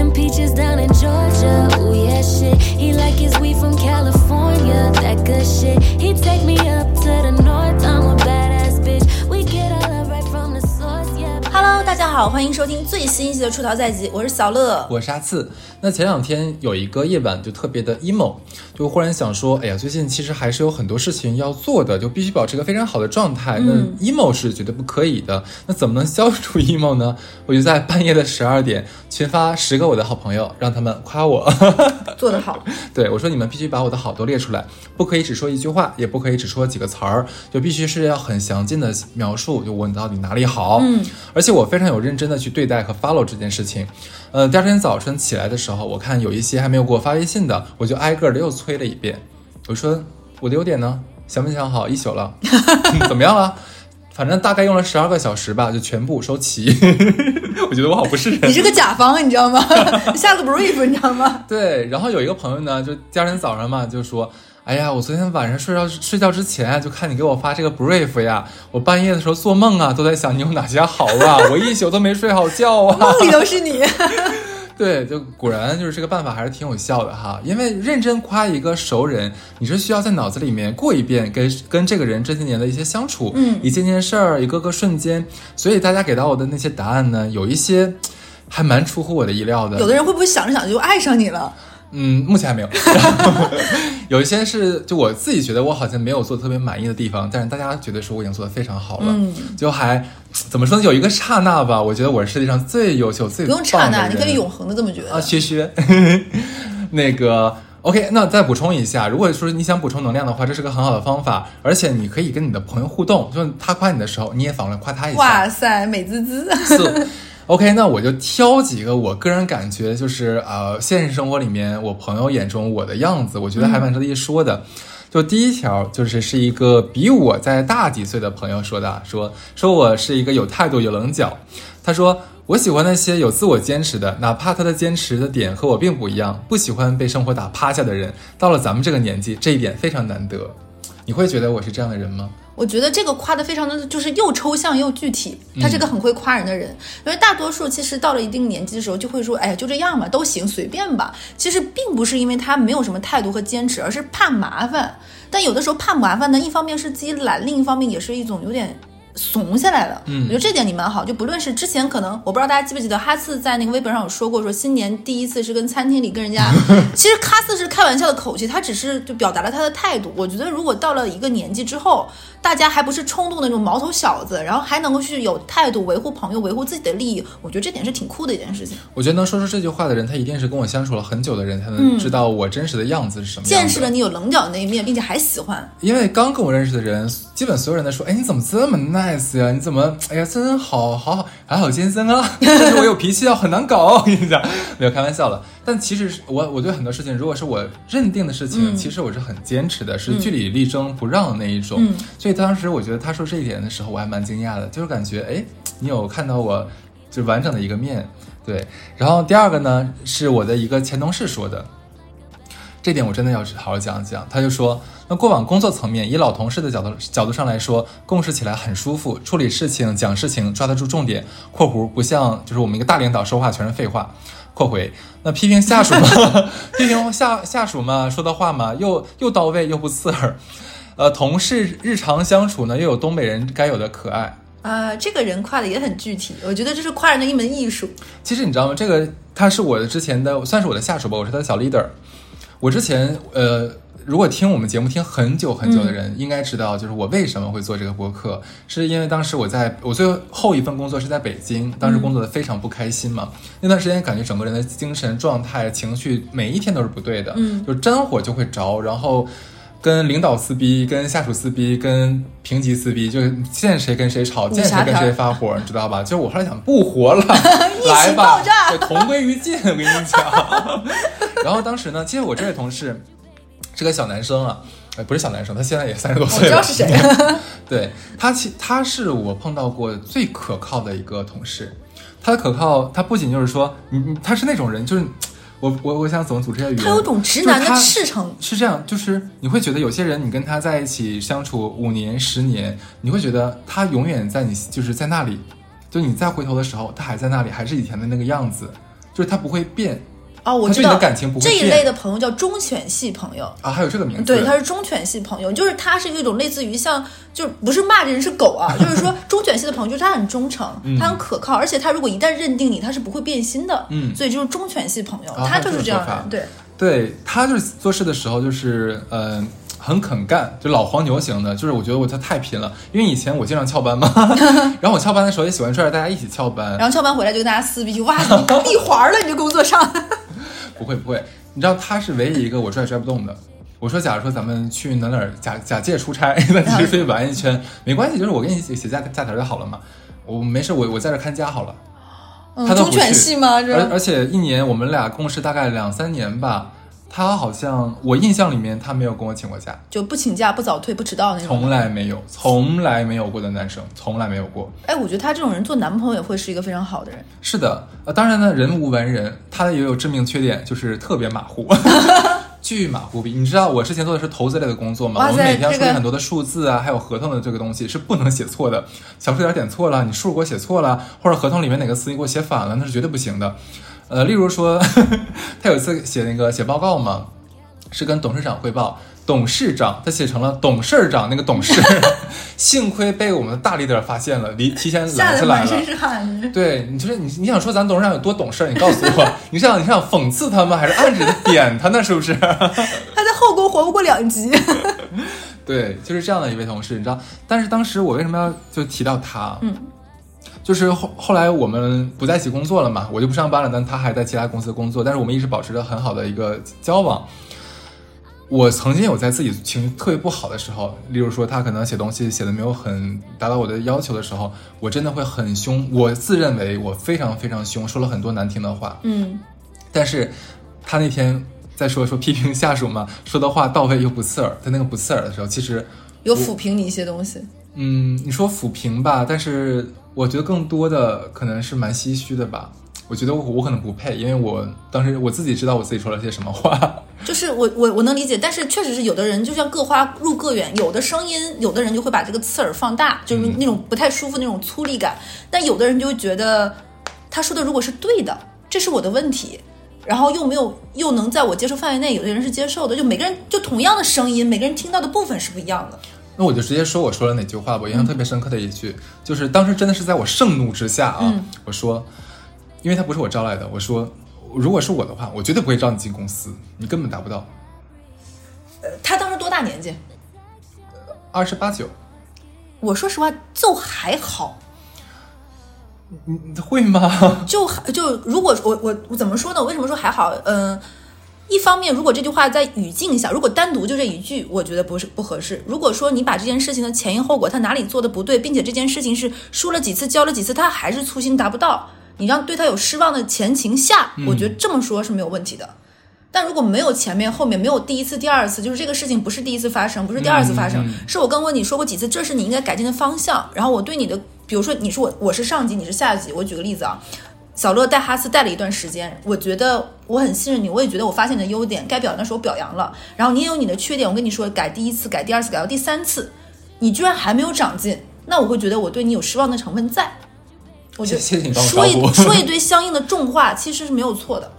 them peaches down in Georgia. Ooh, yeah, shit. He like his weed from California. That good shit. He take me up to the north. I'm a badass bitch. We get our love right from the source, yeah. Hello，大家好，欢迎收听最新一期的出逃在即，我是小乐。我是阿次。那前两天有一个夜晚就特别的 emo，就忽然想说，哎呀，最近其实还是有很多事情要做的，就必须保持一个非常好的状态。那 emo 是绝对不可以的。那怎么能消除 emo 呢？我就在半夜的十二点群发十个我的好朋友，让他们夸我。做得好，对我说，你们必须把我的好都列出来，不可以只说一句话，也不可以只说几个词儿，就必须是要很详尽的描述，就我到底哪里好。嗯，而且我非常有认真的去对待和 follow 这件事情。呃，第二天早晨起来的时候，我看有一些还没有给我发微信的，我就挨个的又催了一遍。我说我的优点呢，想没想好？一宿了，怎么样了？反正大概用了十二个小时吧，就全部收齐。我觉得我好不是人。你是个甲方，你知道吗？下个 brief，你知道吗？对，然后有一个朋友呢，就第二天早上嘛，就说：“哎呀，我昨天晚上睡觉睡觉之前啊，就看你给我发这个 brief 呀，我半夜的时候做梦啊，都在想你有哪些好啊，我一宿都没睡好觉啊。”梦里都是你。对，就果然就是这个办法还是挺有效的哈。因为认真夸一个熟人，你是需要在脑子里面过一遍跟跟这个人这些年的一些相处，嗯一件件事儿，一个个瞬间。所以大家给到我的那些答案呢，有一些 还蛮出乎我的意料的。有的人会不会想着想着就爱上你了？嗯，目前还没有。有一些是就我自己觉得我好像没有做特别满意的地方，但是大家觉得说我已经做的非常好了，嗯就还怎么说呢？有一个刹那吧，我觉得我是世界上最优秀、最不用刹那，你可以永恒的这么觉得。啊，薛薛，那个 OK，那再补充一下，如果说你想补充能量的话，这是个很好的方法，而且你可以跟你的朋友互动，就是他夸你的时候，你也反过来夸他一下。哇塞，美滋滋。是 OK，那我就挑几个我个人感觉就是呃，现实生活里面我朋友眼中我的样子，我觉得还蛮值得一说的。就第一条就是是一个比我在大几岁的朋友说的啊，说说我是一个有态度有棱角。他说我喜欢那些有自我坚持的，哪怕他的坚持的点和我并不一样，不喜欢被生活打趴下的人。到了咱们这个年纪，这一点非常难得。你会觉得我是这样的人吗？我觉得这个夸的非常的就是又抽象又具体，他是个很会夸人的人。因为大多数其实到了一定年纪的时候，就会说，哎呀，就这样吧，都行，随便吧。其实并不是因为他没有什么态度和坚持，而是怕麻烦。但有的时候怕麻烦呢，一方面是自己懒，另一方面也是一种有点。怂下来了，嗯，我觉得这点你蛮好。就不论是之前可能，我不知道大家记不记得，哈次在那个微博上有说过，说新年第一次是跟餐厅里跟人家，其实哈次是开玩笑的口气，他只是就表达了他的态度。我觉得如果到了一个年纪之后，大家还不是冲动的那种毛头小子，然后还能够去有态度维护朋友、维护自己的利益，我觉得这点是挺酷的一件事情。我觉得能说出这句话的人，他一定是跟我相处了很久的人，才能知道我真实的样子是什么。见识了你有棱角的那一面，并且还喜欢。因为刚跟我认识的人，基本所有人都说：“哎，你怎么这么 nice 呀？你怎么，哎呀，真好好好，还好先生啊！” 但是我有脾气啊，很难搞。我跟你讲，没有开玩笑了。但其实是我，我对很多事情，如果是我认定的事情，其实我是很坚持的，是据理力争不让的那一种。嗯所以当时我觉得他说这一点的时候，我还蛮惊讶的，就是感觉，哎，你有看到我就完整的一个面。对，然后第二个呢，是我的一个前同事说的。这点我真的要好好讲一讲。他就说，那过往工作层面，以老同事的角度角度上来说，共事起来很舒服，处理事情、讲事情抓得住重点。（括弧不像就是我们一个大领导说话全是废话。）括回那批评下属嘛，批评下下属嘛，说的话嘛，又又到位又不刺耳。呃，同事日常相处呢，又有东北人该有的可爱。啊、这个人夸的也很具体，我觉得这是夸人的一门艺术。其实你知道吗？这个他是我的之前的，算是我的下属吧，我是他的小 leader。我之前呃，如果听我们节目听很久很久的人，应该知道，就是我为什么会做这个播客，是因为当时我在我最后一份工作是在北京，当时工作的非常不开心嘛。那段时间感觉整个人的精神状态、情绪每一天都是不对的，嗯就沾火就会着，然后。跟领导撕逼，跟下属撕逼，跟平级撕逼，就是见谁跟谁吵，见谁跟谁发火，你知道吧？就是我后来想不活了，来吧爆炸，对，同归于尽。我跟你讲。然后当时呢，其实我这位同事是个小男生啊，哎，不是小男生，他现在也三十多岁了。我知道是谁，对他其他是我碰到过最可靠的一个同事。他的可靠，他不仅就是说，你你他是那种人，就是我我我想怎么组织这个语言？他有种直男的赤诚。是这样，就是你会觉得有些人，你跟他在一起相处五年、十年，你会觉得他永远在你就是在那里，就你再回头的时候，他还在那里，还是以前的那个样子。就是他不会变哦，我知道感情不会这一类的朋友叫忠犬系朋友。啊，还有这个名字，对，他是忠犬系朋友，就是他是一种类似于像，就是不是骂人是狗啊，就是说 忠犬系的朋友，就是他很忠诚，他很可靠，而且他如果一旦认定你，他是不会变心的，嗯所以就是忠犬系朋友，啊他就是这样对，对他就是做事的时候就是嗯、呃很肯干，就老黄牛型的。就是我觉得我他太拼了，因为以前我经常翘班嘛，然后我翘班的时候也喜欢拽着大家一起翘班。然后翘班回来就跟大家撕逼，就哇，你闭环了，你这工作上，不会不会，你知道他是唯一一个我拽拽不动的。我说，假如说咱们去哪哪儿假假借出差，那其实出去玩一圈 没关系，就是我给你写写假假条就好了嘛。我没事，我我在这看家好了。嗯他都不忠犬去系吗？这而而且一年我们俩共事大概两三年吧，他好像我印象里面他没有跟我请过假，就不请假、不早退、不迟到那种。从来没有，从来没有过的男生，从来没有过。哎，我觉得他这种人做男朋友也会是一个非常好的人。是的，呃，当然呢，人无完人，他也有致命缺点，就是特别马虎，巨马虎逼。你知道我之前做的是投资类的工作吗？我们每天要这个处理很多的数字啊，还有合同的这个东西是不能写错的，小数点点错了，你数给我写错了，或者合同里面哪个词你给我写反了，那是绝对不行的。呃，例如说，他有一次写那个写报告嘛，是跟董事长汇报。董事长，他写成了董事长那个董事，幸亏被我们的大 leader 发现了，离提前拦下来了。是汗。对，你就是你，你想说咱董事长有多懂事儿？你告诉我，你是想你是想讽刺他吗？还是暗指的点他呢？是不是？他在后宫活不过两集。对，就是这样的一位同事，你知道。但是当时我为什么要就提到他？嗯，就是后后来我们不在一起工作了嘛，我就不上班了，但他还在其他公司工作，但是我们一直保持着很好的一个交往。我曾经有在自己情绪特别不好的时候，例如说他可能写东西写的没有很达到我的要求的时候，我真的会很凶。我自认为我非常非常凶，说了很多难听的话。嗯，但是他那天在说说批评下属嘛，说的话到位又不刺耳。在那个不刺耳的时候，其实有抚平你一些东西。嗯，你说抚平吧，但是我觉得更多的可能是蛮唏嘘的吧。我觉得我我可能不配，因为我当时我自己知道我自己说了些什么话。就是我我我能理解，但是确实是有的人就像各花入各眼，有的声音，有的人就会把这个刺耳放大，就是那种不太舒服那种粗粝感，但有的人就会觉得他说的如果是对的，这是我的问题。然后又没有又能在我接受范围内，有的人是接受的，就每个人就同样的声音，每个人听到的部分是不一样的。那我就直接说我说了哪句话吧，我印象特别深刻的一句，就是当时真的是在我盛怒之下啊，嗯我说，因为他不是我招来的，我说如果是我的话，我绝对不会招你进公司，你根本达不到呃他当时多大年纪？二十八九，我说实话，就还好，你你会吗？就就如果我我我怎么说呢？我为什么说还好？嗯、一方面，如果这句话在语境下，如果单独就这一句，我觉得不是不合适。如果说你把这件事情的前因后果，他哪里做的不对，并且这件事情是说了几次、教了几次，他还是粗心达不到，你让对他有失望的前情下，我觉得这么说是没有问题的。但如果没有前面后面没有第一次、第二次，就是这个事情不是第一次发生，不是第二次发生，嗯是我刚跟你说过几次，这是你应该改进的方向。然后我对你的，比如说你说我我是上级，你是下级，我举个例子啊，小乐带哈斯带了一段时间，我觉得我很信任你，我也觉得我发现你的优点，该表扬的时候表扬了，然后你也有你的缺点，我跟你说改第一次、改第二次、改到第三次，你居然还没有长进，那我会觉得我对你有失望的成分在。我觉得谢谢你帮我说一说一堆相应的重话，其实是没有错的。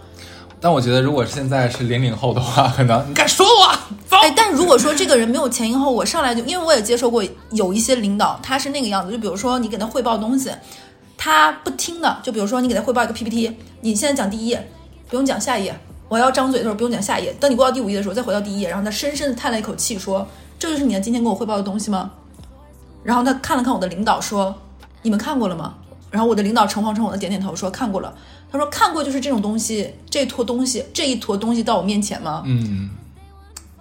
但我觉得如果现在是零零后的话，可能你敢说我走。哎，但如果说这个人没有前因后果，上来就因为我也接受过有一些领导，他是那个样子，就比如说你给他汇报东西，他不听的，就比如说你给他汇报一个 PPT，你现在讲第一页，不用讲下一页，我要张嘴的时候不用讲下一页，等你过到第五页的时候再回到第一页，然后他深深的叹了一口气说：“这就是你今天跟我汇报的东西吗？”然后他看了看我的领导说：“你们看过了吗？”然后我的领导诚惶诚恐的点点头说：“看过了。”他说：“看过就是这种东西，这坨东西，这一坨东西到我面前吗？”嗯，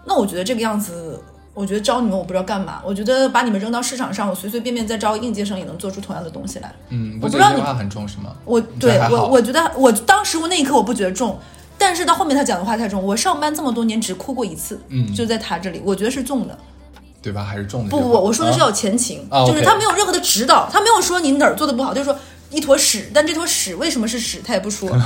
那我觉得这个样子，我觉得招你们我不知道干嘛。我觉得把你们扔到市场上，我随随便便再招应届生也能做出同样的东西来。嗯，我不知道你话很重是吗？我对我我觉得我当时我那一刻我不觉得重，但是到后面他讲的话太重。我上班这么多年只哭过一次，嗯就在他这里，我觉得是重的。对吧？还是重的。不不不，我说的是要前情，啊就是他没有任何的指导，他没有说你哪儿做的不好，就是说一坨屎，但这坨屎为什么是屎，他也不说。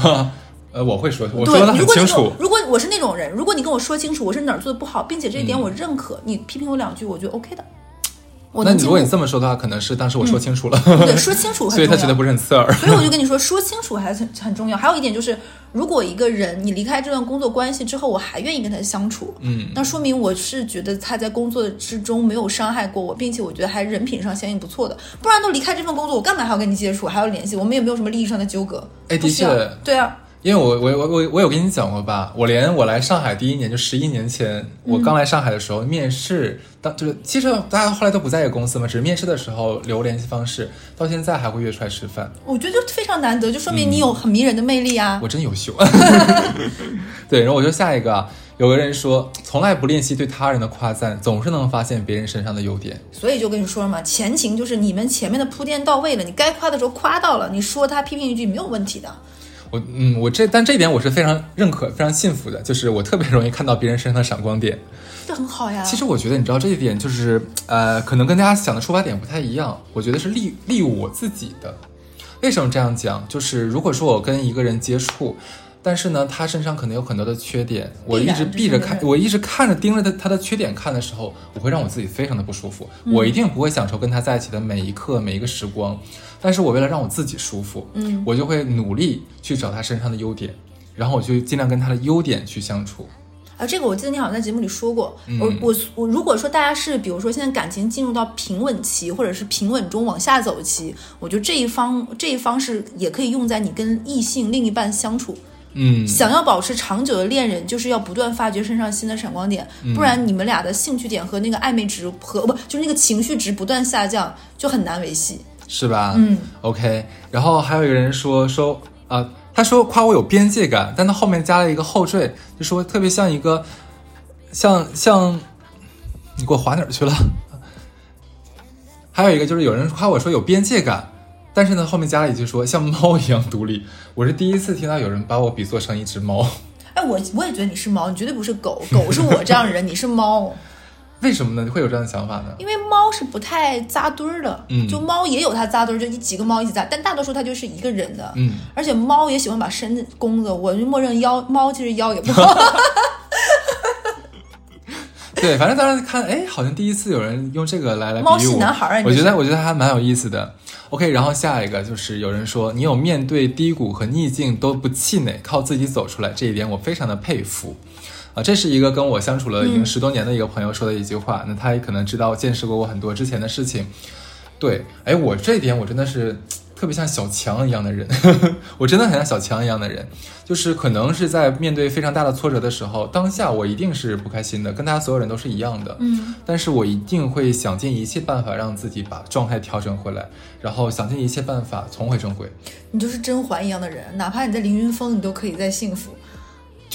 呃，我会说，我对说的，清楚。如果我是那种人，如果你跟我说清楚我是哪儿做的不好，并且这一点嗯我认可，你批评我两句，我觉得 OK 的。那你如果你这么说的话，可能是当时我说清楚了，对 说清楚很重要，所以他觉得不是很刺耳。所以我就跟你说，说清楚还是很很重要。还有一点就是，如果一个人你离开这段工作关系之后，我还愿意跟他相处，嗯，那说明我是觉得他在工作之中没有伤害过我，并且我觉得还人品上相应不错的。不然都离开这份工作，我干嘛还要跟你接触，还要联系？我们也没有什么利益上的纠葛。哎不需要的确对啊，因为我我我我我有跟你讲过吧，我连我来上海第一年就十一年前，我刚来上海的时候面试，当就是其实大家后来都不在一个公司嘛，只是面试的时候留联系方式，到现在还会约出来吃饭，我觉得就非常难得，就说明你有很迷人的魅力啊。我真优秀。对，然后我就下一个啊，有个人说从来不练习对他人的夸赞，总是能发现别人身上的优点。所以就跟你说嘛，前情就是你们前面的铺垫到位了，你该夸的时候夸到了，你说他批评一句没有问题的。我嗯，我这但这一点我是非常认可、非常信服的，就是我特别容易看到别人身上的闪光点。这很好呀。其实我觉得，你知道这一点就是，呃，可能跟大家想的出发点不太一样。我觉得是利利我自己的。为什么这样讲？就是如果说我跟一个人接触，但是呢，他身上可能有很多的缺点，我一直避着看，我一直看着盯着他他的缺点看的时候，我会让我自己非常的不舒服。嗯我一定不会享受跟他在一起的每一刻、每一个时光。但是我为了让我自己舒服，嗯，我就会努力去找他身上的优点，然后我就尽量跟他的优点去相处。啊，这个我记得你好像在节目里说过。嗯我我我，如果说大家是比如说现在感情进入到平稳期，或者是平稳中往下走期，我觉得这一方这一方是也可以用在你跟异性另一半相处。嗯，想要保持长久的恋人，就是要不断发掘身上新的闪光点，嗯不然你们俩的兴趣点和那个暧昧值和不就是那个情绪值不断下降，就很难维系。是吧？嗯，OK。然后还有一个人说说啊、他说夸我有边界感，但他后面加了一个后缀，就说特别像一个像像，你给我划哪儿去了？还有一个就是有人夸我说有边界感，但是呢后面加了一句说像猫一样独立。我是第一次听到有人把我比作成一只猫，哎，我我也觉得你是猫，你绝对不是狗，狗是我这样的人，你是猫。为什么呢？会有这样的想法呢？因为猫是不太扎堆儿的，嗯就猫也有它扎堆儿，就你几个猫一起扎，但大多数它就是一个人的，嗯，而且猫也喜欢把身子弓着，我就默认腰猫其实腰也不好，对，反正当时看，哎，好像第一次有人用这个来来猫。系男孩儿我觉得我觉得还蛮有意思的。OK，然后下一个就是有人说你有面对低谷和逆境都不气馁，靠自己走出来，这一点我非常的佩服。啊，这是一个跟我相处了已经十多年的一个朋友说的一句话。那他也可能知道见识过我很多之前的事情。对，哎，我这一点我真的是特别像小强一样的人，我真的很像小强一样的人，就是可能是在面对非常大的挫折的时候，当下我一定是不开心的，跟大家所有人都是一样的。嗯，但是我一定会想尽一切办法让自己把状态调整回来，然后想尽一切办法重回正轨。你就是甄嬛一样的人，哪怕你在凌云峰，你都可以再幸福。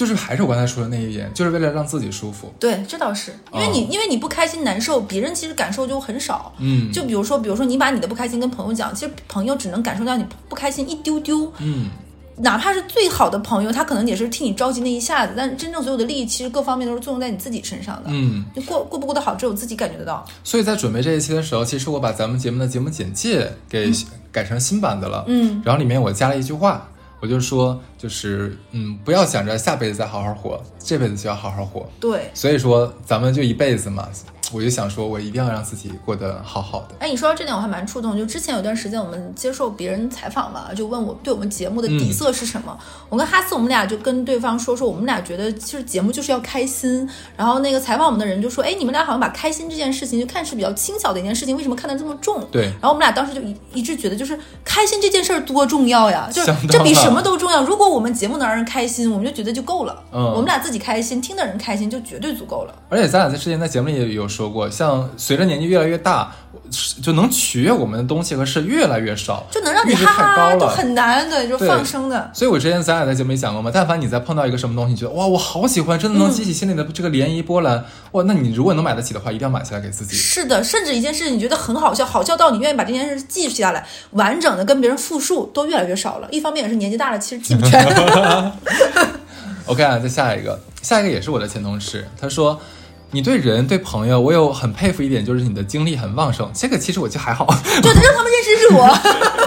就是还是我刚才说的那一点，就是为了让自己舒服。对，这倒是，因为你、哦因为你不开心难受，别人其实感受就很少。嗯，就比如说，比如说你把你的不开心跟朋友讲，其实朋友只能感受到你不开心一丢丢，嗯，哪怕是最好的朋友，他可能也是替你着急那一下子，但是真正所有的利益其实各方面都是作用在你自己身上的。嗯，就过过不过得好，只有自己感觉得到。所以在准备这一期的时候，其实我把咱们节目的节目简介给改成新版的了。嗯，然后里面我加了一句话，我就说，就是嗯，不要想着下辈子再好好活，这辈子就要好好活。对。所以说，咱们就一辈子嘛，我就想说，我一定要让自己过得好好的。哎，你说到这点我还蛮触动。就之前有段时间我们接受别人采访嘛，就问我对我们节目的底色是什么。我跟哈斯我们俩就跟对方说说，我们俩觉得其实节目就是要开心。然后那个采访我们的人就说，哎，你们俩好像把开心这件事情就看是比较轻巧的一件事情，为什么看得这么重？对，然后我们俩当时就一一致觉得，就是开心这件事儿多重要呀，就是这比啊什么都重要。如果我们节目能让人开心，我们就觉得就够了。嗯我们俩自己开心，听的人开心就绝对足够了。而且咱俩在之前在节目里也有说过，像随着年纪越来越大，就能取悦我们的东西和事越来越少，就能让你哈哈就太高了。很难的，就放生的。所以我之前咱俩在节目里讲过嘛，但凡你再碰到一个什么东西，你觉得哇，我好喜欢，真的能激起心里的这个涟漪波澜，哇，那你如果能买得起的话，一定要买下来给自己。是的，甚至一件事你觉得很好笑，好笑到你愿意把这件事记下来，完整的跟别人复述，都越来越少了。一方面也是年纪大了，其实记不全。OK 啊，再下一个，下一个也是我的前同事，他说。你对人对朋友，我有很佩服一点，就是你的精力很旺盛。这个其实我就还好，就让他们认识是我。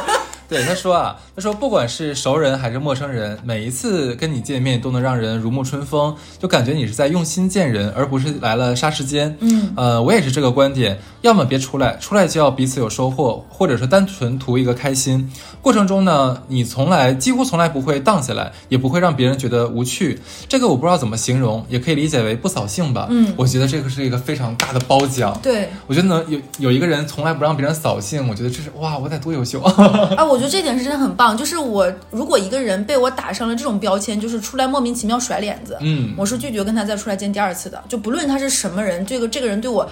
对，他说啊，他说不管是熟人还是陌生人，每一次跟你见面都能让人如沐春风，就感觉你是在用心见人，而不是来了杀时间。嗯，呃，我也是这个观点，要么别出来，出来就要彼此有收获，或者说单纯图一个开心。过程中呢，你从来几乎从来不会荡下来，也不会让别人觉得无趣。这个我不知道怎么形容，也可以理解为不扫兴吧。嗯我觉得这个是一个非常大的褒奖。对，我觉得能有有一个人从来不让别人扫兴，我觉得这是哇，我得多优秀。啊，我觉得这点是真的很棒。就是我如果一个人被我打上了这种标签，就是出来莫名其妙甩脸子，嗯我是拒绝跟他再出来见第二次的。就不论他是什么人，这个这个人对我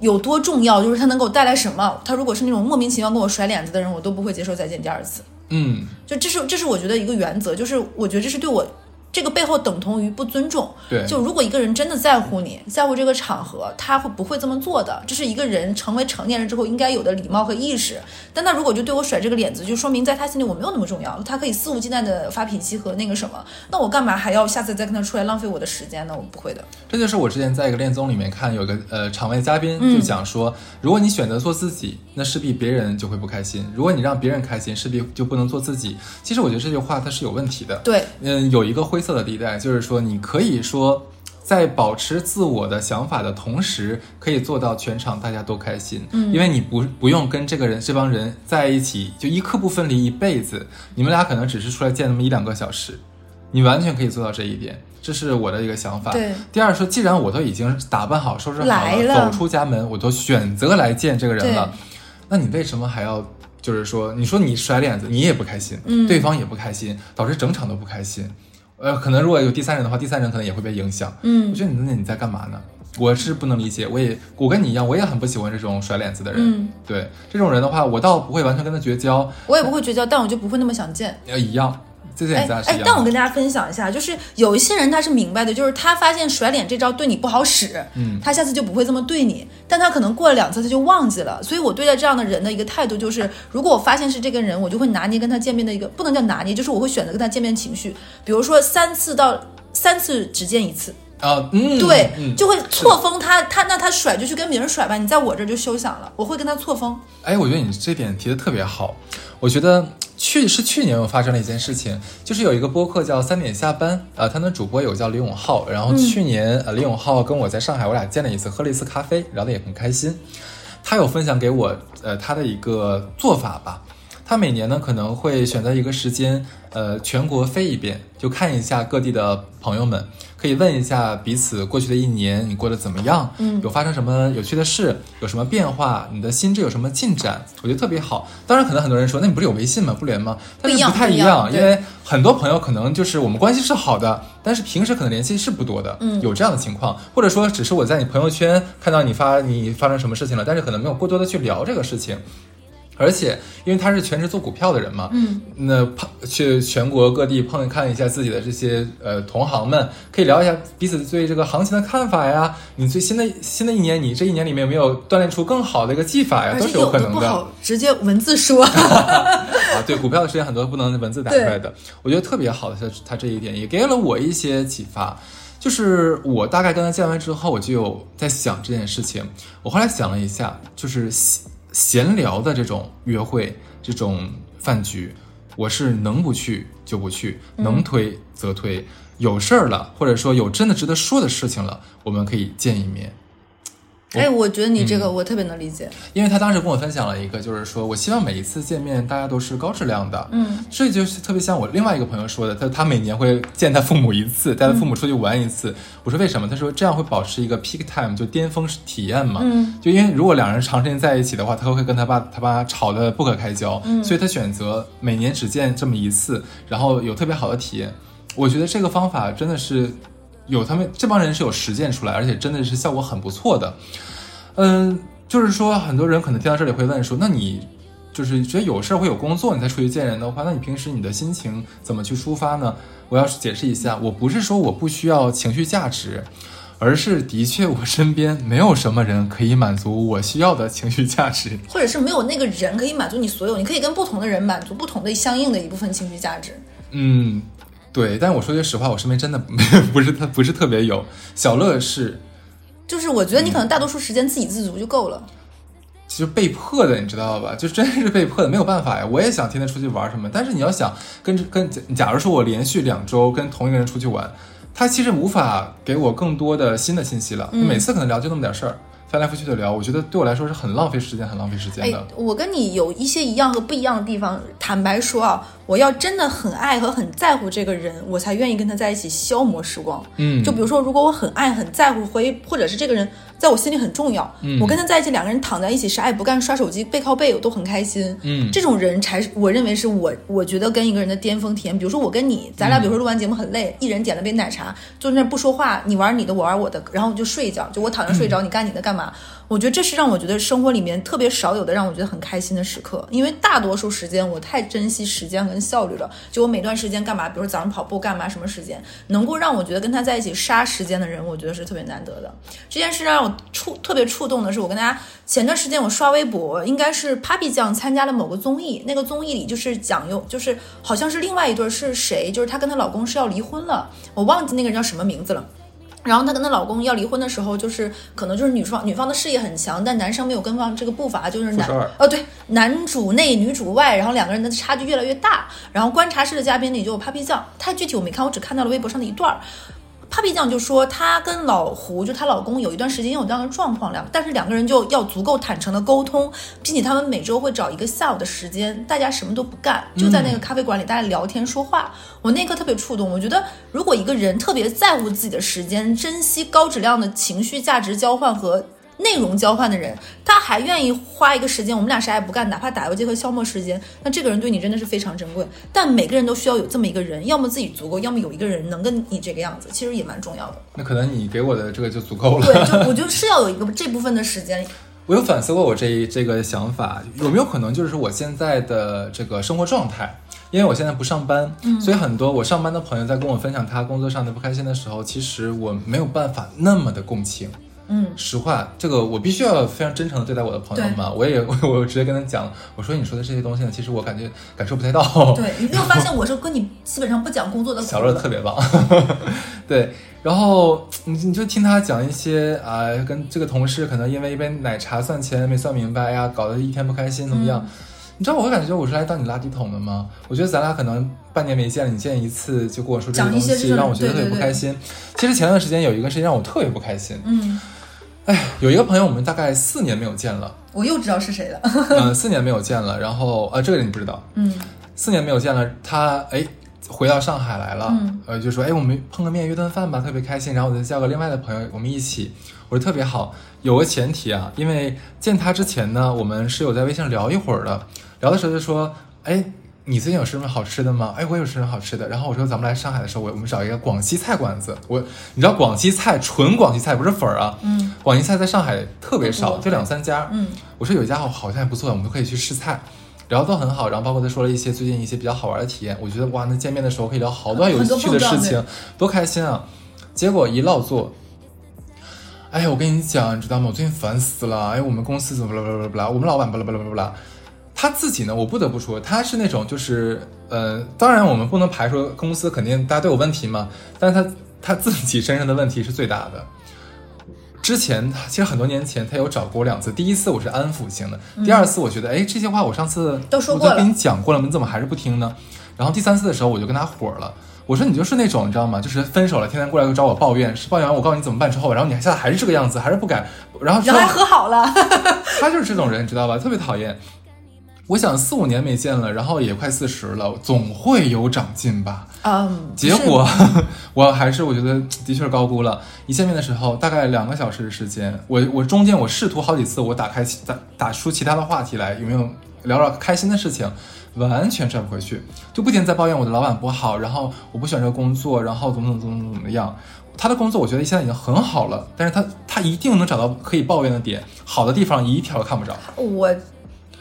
有多重要，就是他能给我带来什么。他如果是那种莫名其妙跟我甩脸子的人，我都不会接受再见第二次。嗯，就这是这是我觉得一个原则，就是我觉得这是对我这个背后等同于不尊重。对就如果一个人真的在乎你，在乎这个场合，他会不会这么做的？这是一个人成为成年人之后应该有的礼貌和意识。但他如果就对我甩这个脸子，就说明在他心里我没有那么重要，他可以肆无忌惮的发脾气和那个什么，那我干嘛还要下次再跟他出来浪费我的时间呢？我不会的。这就是我之前在一个恋综里面看，有个呃场外嘉宾就讲说，如果你选择做自己，那势必别人就会不开心；如果你让别人开心，势必就不能做自己。其实我觉得这句话它是有问题的。对，嗯，有一个灰色的地带，就是说你可以说。在保持自我的想法的同时，可以做到全场大家都开心。嗯，因为你不不用跟这个人、这帮人在一起，就一刻不分离一辈子。你们俩可能只是出来见那么一两个小时，你完全可以做到这一点。这是我的一个想法。对。第二说，既然我都已经打扮好、收拾好来了走出家门，我都选择来见这个人了，那你为什么还要？就是说，你说你甩脸子，你也不开心，嗯对方也不开心，导致整场都不开心。呃，可能如果有第三人的话，第三人可能也会被影响。嗯我觉得你那你在干嘛呢？我是不能理解，我也我跟你一样，我也很不喜欢这种甩脸子的人。嗯对这种人的话，我倒不会完全跟他绝交，我也不会绝交，但我就不会那么想见。呃，一样，哎但我跟大家分享一下，就是有一些人他是明白的，就是他发现甩脸这招对你不好使，嗯。他下次就不会这么对你，但他可能过了两次他就忘记了。所以我对待这样的人的一个态度就是，如果我发现是这个人，我就会拿捏跟他见面的一个不能叫拿捏，就是我会选择跟他见面情绪，比如说三次到三次只见一次，啊，嗯，对，嗯，就会错峰他他那他甩就去跟别人甩吧，你在我这儿就休想了，我会跟他错峰。哎，我觉得你这点提的特别好。我觉得去是去年有发生了一件事情，就是有一个播客叫三点下班，呃，他的主播有叫李永浩，然后去年、呃李永浩跟我在上海，我俩见了一次，喝了一次咖啡，聊得也很开心。他有分享给我呃他的一个做法吧。他每年呢可能会选择一个时间，呃，全国飞一遍，就看一下各地的朋友们，可以问一下彼此过去的一年你过得怎么样，嗯有发生什么有趣的事，有什么变化，你的心智有什么进展，我觉得特别好。当然，可能很多人说，那你不是有微信吗？不连吗？但是不太一样因为很多朋友可能就是我们关系是好的，但是平时可能联系是不多的，嗯有这样的情况，或者说只是我在你朋友圈看到你发你发生什么事情了，但是可能没有过多的去聊这个事情。而且，因为他是全职做股票的人嘛，嗯，那碰去全国各地碰看一下自己的这些呃同行们，可以聊一下彼此对这个行情的看法呀。你最新的新的一年，你这一年里面有没有锻炼出更好的一个技法呀？都是有可能的。不好直接文字说。啊，对，股票的事情很多不能文字打出来的，我觉得特别好的，他他这一点也给了我一些启发。就是我大概跟他见完之后，我就有在想这件事情。我后来想了一下，就是闲闲聊的这种约会、这种饭局，我是能不去就不去，能推则推。有事儿了，或者说有真的值得说的事情了，我们可以见一面。哎，我觉得你这个嗯我特别能理解。因为他当时跟我分享了一个，就是说我希望每一次见面大家都是高质量的，嗯，这就是特别像我另外一个朋友说的，他他每年会见他父母一次，带他父母出去玩一次。我说为什么？他说这样会保持一个 peak time，就巅峰体验嘛。嗯，就因为如果两人长时间在一起的话，他会跟他爸他爸吵得不可开交，嗯所以他选择每年只见这么一次，然后有特别好的体验。我觉得这个方法真的是有他们这帮人是有实践出来，而且真的是效果很不错的。嗯，就是说，很多人可能听到这里会问说，那你就是觉得有事儿会有工作，你才出去见人的话，那你平时你的心情怎么去抒发呢？我要解释一下，我不是说我不需要情绪价值，而是的确我身边没有什么人可以满足我需要的情绪价值。或者是没有那个人可以满足你所有，你可以跟不同的人满足不同的相应的一部分情绪价值。嗯，对，但我说句实话，我身边真的 不是特不是特别有。小乐是，就是我觉得你可能大多数时间自给自足就够了。其实被迫的，你知道吧？就真是被迫的，没有办法呀。我也想天天出去玩什么，但是你要想跟跟，假如说我连续两周跟同一个人出去玩，他其实无法给我更多的新的信息了。嗯每次可能聊就那么点事儿，翻来覆去的聊，我觉得对我来说是很浪费时间，很浪费时间哎的。，我跟你有一些一样和不一样的地方。坦白说啊，我要真的很爱和很在乎这个人，我才愿意跟他在一起消磨时光。嗯，就比如说，如果我很爱、很在乎，或或者是这个人在我心里很重要，嗯我跟他在一起，两个人躺在一起，啥也不干，刷手机，背靠背，我都很开心。嗯这种人才是我认为是我我觉得跟一个人的巅峰体验。比如说我跟你，咱俩比如说录完节目很累，一人点了杯奶茶，坐在那儿不说话，你玩你的，我玩我的，然后就睡一觉，就我躺着睡着，你干你的干嘛？我觉得这是让我觉得生活里面特别少有的，让我觉得很开心的时刻。因为大多数时间我太珍惜时间跟效率了，就我每段时间干嘛，比如说早上跑步干嘛，什么时间能够让我觉得跟他在一起杀时间的人，我觉得是特别难得的。这件事让我触特别触动的是，我跟大家前段时间我刷微博，应该是 Papi 酱参加了某个综艺，那个综艺里就是讲有就是好像是另外一对是谁，就是她跟她老公是要离婚了，我忘记那个人叫什么名字了。然后她跟她老公要离婚的时候，就是可能就是女方女方的事业很强，但男生没有跟上这个步伐，就是男哦对，男主内女主外，然后两个人的差距越来越大。然后观察室的嘉宾里就有 Papi 酱，太具体我没看，我只看到了微博上的一段儿。Papi 酱就说，她跟老胡，就她老公有一段时间有这样的状况，两但是两个人就要足够坦诚的沟通，并且他们每周会找一个下午的时间，大家什么都不干，就在那个咖啡馆里大家聊天说话。我那一刻特别触动，我觉得如果一个人特别在乎自己的时间，珍惜高质量的情绪价值交换和内容交换的人，他还愿意花一个时间，我们俩啥也不干，哪怕打游戏和消磨时间，那这个人对你真的是非常珍贵。但每个人都需要有这么一个人，要么自己足够，要么有一个人能跟你这个样子，其实也蛮重要的。那可能你给我的这个就足够了。对，就我觉得是要有一个这部分的时间。我有反思过我这一这个想法，有没有可能就是我现在的这个生活状态，因为我现在不上班，所以很多我上班的朋友在跟我分享他工作上的不开心的时候，其实我没有办法那么的共情。嗯，实话，这个我必须要非常真诚的对待我的朋友们。我也我 我直接跟他讲，我说你说的这些东西呢，其实我感觉感受不太到。对，你没有发现我是跟你基本上不讲工作的 小乐特别棒，对，然后你你就听他讲一些啊、跟这个同事可能因为一杯奶茶算钱没算明白哎呀，搞得一天不开心怎么样？你知道我会感觉我是来当你垃圾桶的吗？我觉得咱俩可能半年没见了，你见一次就跟我说这些东西，让我觉得特别对对对不开心。其实前段时间有一个事情让我特别不开心，嗯，哎，有一个朋友我们大概四年没有见了，我又知道是谁了。嗯、四年没有见了，然后呃，这个你不知道，嗯四年没有见了，他哎回到上海来了，嗯呃就说哎我们碰个面约顿饭吧，特别开心。然后我再叫个另外的朋友，我们一起，我说特别好。有个前提啊，因为见他之前呢，我们是有在微信上聊一会儿的，聊的时候就说哎。你最近有吃什么好吃的吗？哎，我有吃什么好吃的。然后我说咱们来上海的时候，我我们找一个广西菜馆子。我你知道广西菜纯广西菜不是粉儿啊，嗯广西菜在上海特别少，就两三家。嗯我说有一家好好像还不错，我们都可以去试菜，聊得都很好。然后包括他说了一些最近一些比较好玩的体验，我觉得哇，那见面的时候可以聊好多有趣的事情，多开心啊！结果一落座，哎呀，我跟你讲，你知道吗？我最近烦死了。哎，我们公司怎么巴拉巴拉巴拉，我们老板巴拉巴拉巴拉巴拉。他自己呢，我不得不说，他是那种就是，呃，当然我们不能排除公司肯定大家都有问题嘛，但是他他自己身上的问题是最大的。之前 其实很多年前他有找过我两次，第一次我是安抚型的，第二次我觉得哎这些话我上次都说过了我跟你讲过了，你怎么还是不听呢？然后第三次的时候我就跟他火了，我说你就是那种你知道吗？就是分手了，天天过来找我抱怨，是抱怨完我告诉你怎么办之后，然后你现在还是这个样子，还是不改，然后然后还和好了。他就是这种人，你知道吧？特别讨厌。我想四五年没见了，然后也快四十了，总会有长进吧。嗯，结果 我还是我觉得的确是高估了。一见面的时候，大概两个小时的时间，我我中间我试图好几次，我打开其打打出其他的话题来，有没有聊聊开心的事情？完全转不回去，就不停在抱怨我的老板不好，然后我不喜欢这个工作，然后怎么怎么怎么怎么样。他的工作我觉得现在已经很好了，但是他他一定能找到可以抱怨的点，好的地方一条都看不着。我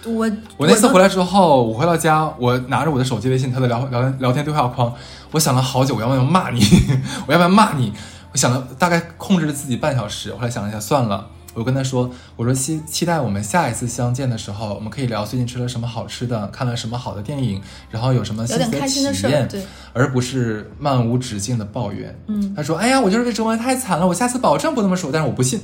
我我那次回来，之后，我回到家，我拿着我的手机微信，他的聊聊天聊天对话框，我想了好久，我要不要骂你？我要不要骂你？我想了大概控制了自己半小时，后来想了一下，算了，我就跟他说，我说期期待我们下一次相见的时候，我们可以聊最近吃了什么好吃的，看了什么好的电影，然后有什么有点开心的体验，对而不是漫无止境的抱怨。嗯，他说，哎呀，我就是被折磨太惨了，我下次保证不那么说，但是我不信。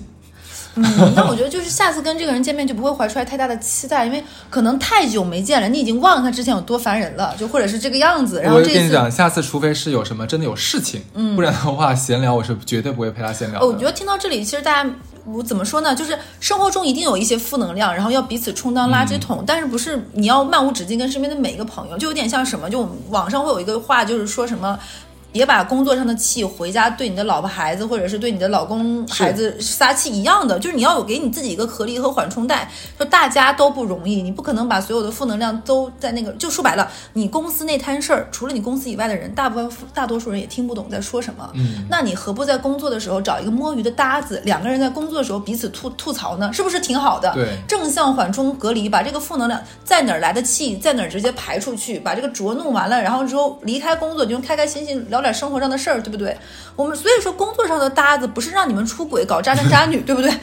嗯，那我觉得就是下次跟这个人见面就不会怀出来太大的期待，因为可能太久没见了，你已经忘了他之前有多烦人了，就或者是这个样子。然后这次，我跟你讲，下次除非是有什么真的有事情，嗯，不然的话闲聊我是绝对不会陪他闲聊我觉得听到这里，其实大家。我怎么说呢？就是生活中一定有一些负能量，然后要彼此充当垃圾桶，但是不是你要漫无止境跟身边的每一个朋友，就有点像什么？就我们网上会有一个话，就是说什么。别把工作上的气回家对你的老婆孩子，或者是对你的老公孩子撒气一样的，就是你要有给你自己一个合力和缓冲带。就大家都不容易，你不可能把所有的负能量都在那个。就说白了，你公司那摊事儿，除了你公司以外的人，大部分大多数人也听不懂在说什么。嗯，那你何不在工作的时候找一个摸鱼的搭子，两个人在工作的时候彼此吐吐槽呢？是不是挺好的？对，正向缓冲隔离，把这个负能量在哪儿来的气，在哪儿直接排出去，把这个浊弄完了，然后之后离开工作就开开心心聊点生活上的事儿。对不对？我们所以说，工作上的搭子不是让你们出轨搞渣男渣女，对不对？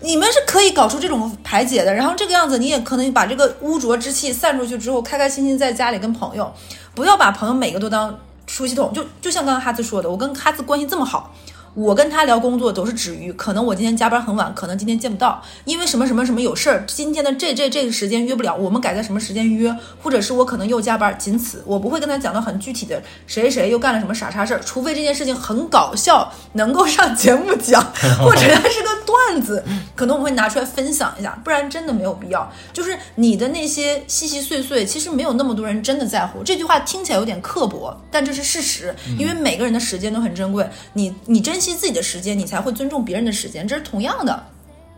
你们是可以搞出这种排解的。然后这个样子，你也可能把这个污浊之气散出去之后，开开心心在家里跟朋友，不要把朋友每个都当出气筒。就就像刚刚哈兹说的，我跟哈兹关系这么好。我跟他聊工作都是止于，可能我今天加班很晚，可能今天见不到，因为什么什么什么有事儿，今天的这这这个时间约不了，我们改在什么时间约，或者是我可能又加班，仅此，我不会跟他讲到很具体的谁谁又干了什么傻叉事儿，除非这件事情很搞笑，能够上节目讲，或者它是个段子，可能我会拿出来分享一下，不然真的没有必要。就是你的那些细细碎碎，其实没有那么多人真的在乎。这句话听起来有点刻薄，但这是事实，因为每个人的时间都很珍贵，你你真。惜自己的时间，你才会尊重别人的时间，这是同样的。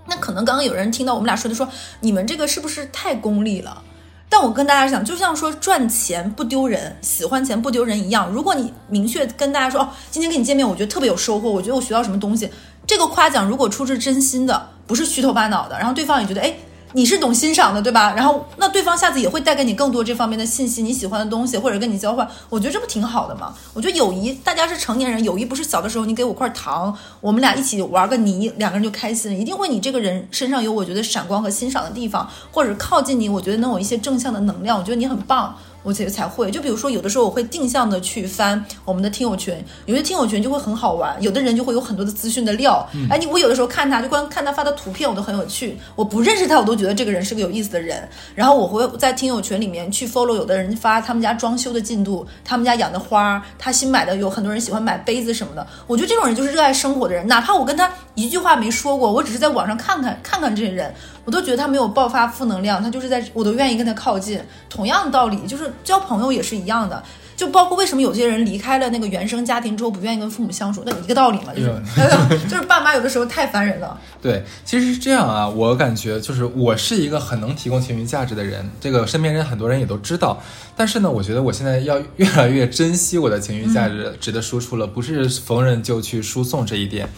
那可能刚刚有人听到我们俩说的，说你们这个是不是太功利了？但我跟大家讲，就像说赚钱不丢人，喜欢钱不丢人一样。如果你明确跟大家说，哦，今天跟你见面，我觉得特别有收获，我觉得我学到什么东西，这个夸奖如果出自真心的，不是虚头巴脑的，然后对方也觉得，哎。你是懂欣赏的，对吧？然后那对方下次也会带给你更多这方面的信息，你喜欢的东西，或者跟你交换，我觉得这不挺好的吗？我觉得友谊，大家是成年人，友谊不是小的时候你给我块糖，我们俩一起玩个泥，两个人就开心，一定会你这个人身上有我觉得闪光和欣赏的地方，或者靠近你，我觉得能有一些正向的能量，我觉得你很棒。我才才会，就比如说有的时候我会定向的去翻我们的听友群，有些听友群就会很好玩，有的人就会有很多的资讯的料。哎，你我有的时候看他就光看他发的图片，我都很有趣。我不认识他，我都觉得这个人是个有意思的人。然后我会在听友群里面去 follow 有的人发他们家装修的进度，他们家养的花，他新买的有很多人喜欢买杯子什么的。我觉得这种人就是热爱生活的人，哪怕我跟他一句话没说过，我只是在网上看看看看这些人。我都觉得他没有爆发负能量，他就是在我都愿意跟他靠近。同样的道理，就是交朋友也是一样的，就包括为什么有些人离开了那个原生家庭之后不愿意跟父母相处，那一个道理嘛，就是 就是爸妈有的时候太烦人了。对，其实是这样啊，我感觉就是我是一个很能提供情绪价值的人，这个身边人很多人也都知道。但是呢，我觉得我现在要越来越珍惜我的情绪价值值得输出了，不是逢人就去输送这一点。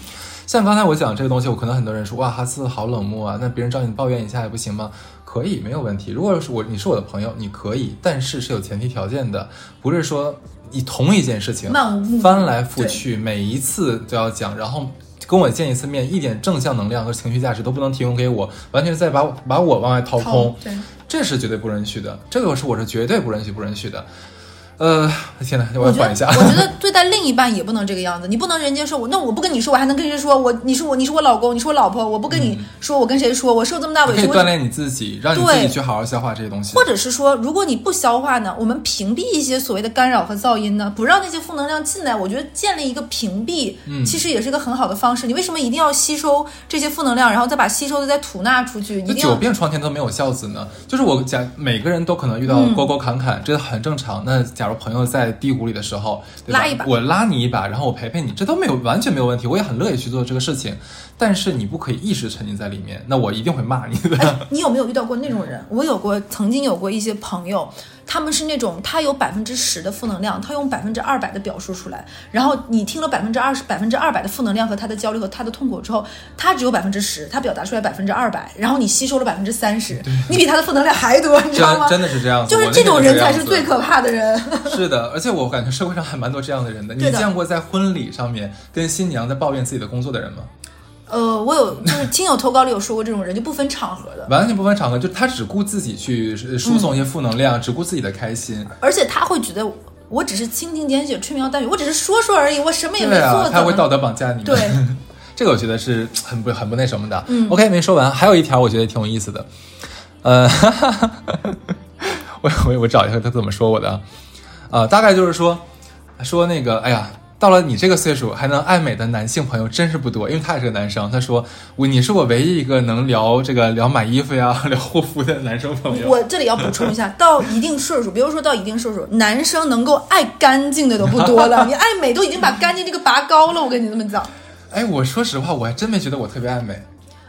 像刚才我讲这个东西，我可能很多人说哇哈斯好冷漠啊，那别人找你抱怨一下也不行吗？可以，没有问题。如果是我，你是我的朋友，你可以，但是是有前提条件的，不是说你同一件事情翻来覆去，每一次都要讲，然后跟我见一次面，一点正向能量和情绪价值都不能提供给我，完全是在把把我往外掏空，这是绝对不允许的，这个是我是绝对不允许不允许的。呃，天哪，我要缓一下。我觉得对待另一半也不能这个样子，你不能人家说我，那我不跟你说，我还能跟谁说？我你是我，你是我老公，你是我老婆，我不跟你说，我跟谁说？我受这么大委屈，可以锻炼你自己，让你自己去好好消化这些东西。或者是说，如果你不消化呢，我们屏蔽一些所谓的干扰和噪音呢，不让那些负能量进来。我觉得建立一个屏蔽，其实也是一个很好的方式。你为什么一定要吸收这些负能量，然后再把吸收的再吐纳出去？你久病床前都没有孝子呢。就是我讲，每个人都可能遇到沟沟坎坎，这很正常。那假如朋友在。低谷里的时候，拉一把，我拉你一把，然后我陪陪你，这都没有完全没有问题，我也很乐意去做这个事情。但是你不可以一直沉浸在里面，那我一定会骂你的。你有没有遇到过那种人？我有过，曾经有过一些朋友。他们是那种，他有百分之十的负能量，他用百分之二百的表述出来，然后你听了百分之二十、百分之二百的负能量和他的焦虑和他的痛苦之后，他只有百分之十，他表达出来百分之二百，然后你吸收了百分之三十，你比他的负能量还多，你知道吗？真的是这样，就是这种人才是最可怕的人。是的，而且我感觉社会上还蛮多这样的人的。你见过在婚礼上面跟新娘在抱怨自己的工作的人吗？呃，我有，就是亲友投稿里有说过这种人，就不分场合的，完全不分场合，就他只顾自己去输送一些负能量，只顾自己的开心，而且他会觉得我只是蜻蜓点水、吹苗淡语，我只是说说而已，我什么也没做，他会道德绑架你。对，这个我觉得是很不很不那什么的。嗯，OK，没说完，还有一条我觉得挺有意思的，呃，我我我找一下他怎么说我的，呃，大概就是说说那个，哎呀。到了你这个岁数还能爱美的男性朋友真是不多，因为他也是个男生。他说：“我你是我唯一一个能聊这个聊买衣服呀、聊护肤的男生朋友。”我这里要补充一下，到一定岁数，比如说到一定岁数，男生能够爱干净的都不多了。你爱美都已经把干净这个拔高了，我跟你这么讲。哎，我说实话，我还真没觉得我特别爱美。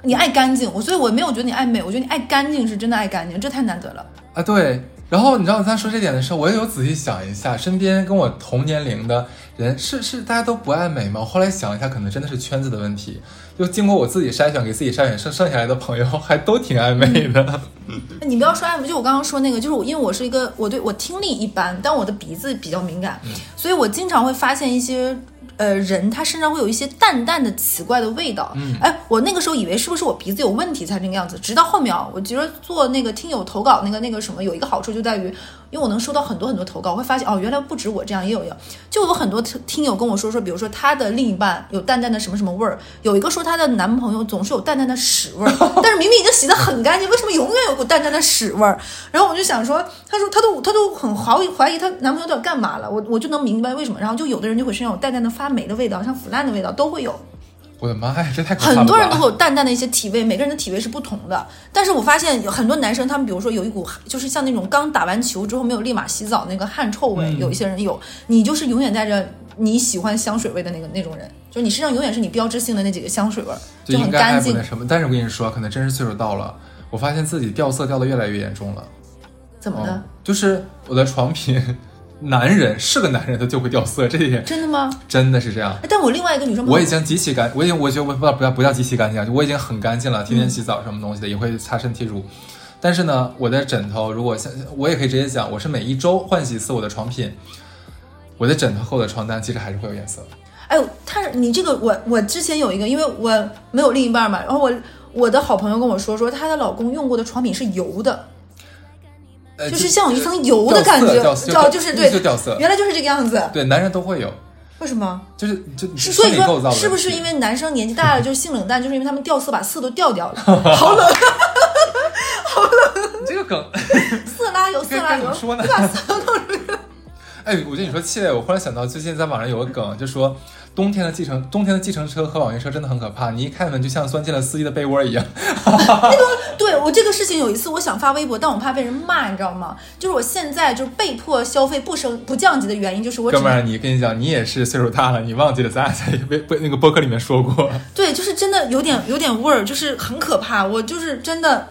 你爱干净，我所以我没有觉得你爱美，我觉得你爱干净是真的爱干净，这太难得了。啊，对。然后你知道他说这点的时候，我也有仔细想一下，身边跟我同年龄的人是是大家都不爱美吗？我后来想一下，可能真的是圈子的问题。就经过我自己筛选，给自己筛选剩剩下来的朋友，还都挺爱美的。你不要说爱美，就我刚刚说那个，就是我因为我是一个我对我听力一般，但我的鼻子比较敏感，所以我经常会发现一些。呃，人他身上会有一些淡淡的奇怪的味道。嗯，哎，我那个时候以为是不是我鼻子有问题才这个样子，直到后面啊，我觉得做那个听友投稿那个那个什么，有一个好处就在于。因为我能收到很多很多投稿，我会发现哦，原来不止我这样，也有有，就有很多听友跟我说说，比如说他的另一半有淡淡的什么什么味儿，有一个说她的男朋友总是有淡淡的屎味儿，但是明明已经洗得很干净，为什么永远有股淡淡的屎味儿？然后我就想说，他说他都他都很怀疑怀疑她男朋友到底干嘛了，我我就能明白为什么。然后就有的人就会身上有淡淡的发霉的味道，像腐烂的味道都会有。我的妈呀，这太可怕了！很多人都会有淡淡的一些体味，每个人的体味是不同的。但是我发现有很多男生，他们比如说有一股就是像那种刚打完球之后没有立马洗澡那个汗臭味，有一些人有。你就是永远带着你喜欢香水味的那个那种人，就是你身上永远是你标志性的那几个香水味，就很干净。什么？但是我跟你说，可能真是岁数到了，我发现自己掉色掉的越来越严重了。怎么的？就是我的床品。男人是个男人，他就会掉色，这一点真的吗？真的是这样。但我另外一个女生，我已经极其干，我已经我觉得我不不要不叫极其干净啊，我已经很干净了，天天洗澡什么东西的，也会擦身体乳。但是呢，我的枕头，如果像我也可以直接讲，我是每一周换洗一次我的床品，我的枕头和我的床单其实还是会有颜色。哎呦，他你这个我我之前有一个，因为我没有另一半嘛，然后我我的好朋友跟我说说，她的老公用过的床品是油的。就是像有一层油的感觉，叫就是对，原来就是这个样子。对，男人都会有。为什么？就是就是所以说，是不是因为男生年纪大了就是性冷淡，就是因为他们掉色把色都掉掉了，好冷，好冷。这个梗，色拉油，色拉油，说呢？把色都弄出来。哎，我觉得你说气味，我忽然想到最近在网上有个梗，就说。冬天的计程冬天的计程车和网约车真的很可怕，你一开门就像钻进了司机的被窝一样。那个，对我这个事情有一次我想发微博，但我怕被人骂，你知道吗？就是我现在就是被迫消费不升不降级的原因，就是我哥们儿，你跟你讲，你也是岁数大了，你忘记了咱俩在微微那个播客里面说过。对，就是真的有点有点味儿，就是很可怕。我就是真的，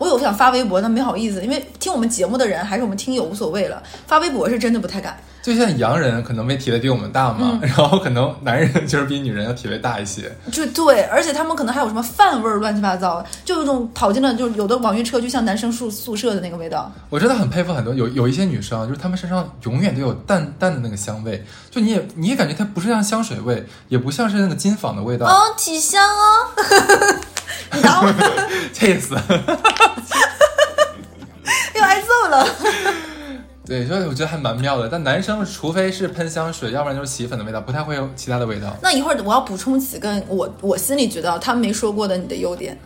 我有想发微博，但没好意思，因为听我们节目的人还是我们听友无所谓了，发微博是真的不太敢。就像洋人可能没体味比我们大嘛，然后可能男人就是比女人要体味大一些。就对，而且他们可能还有什么饭味儿，乱七八糟，就有种跑进了，就有的网约车就像男生宿宿舍的那个味道。我真的很佩服很多有有一些女生，就是她们身上永远都有淡淡的那个香味，就你也你也感觉它不是像香水味，也不像是那个金纺的味道。哦，体香哦，你打我，气死，又挨揍了。对，所以我觉得还蛮妙的。但男生除非是喷香水，要不然就是洗衣粉的味道，不太会有其他的味道。那一会儿我要补充几个我我心里觉得他们没说过的你的优点。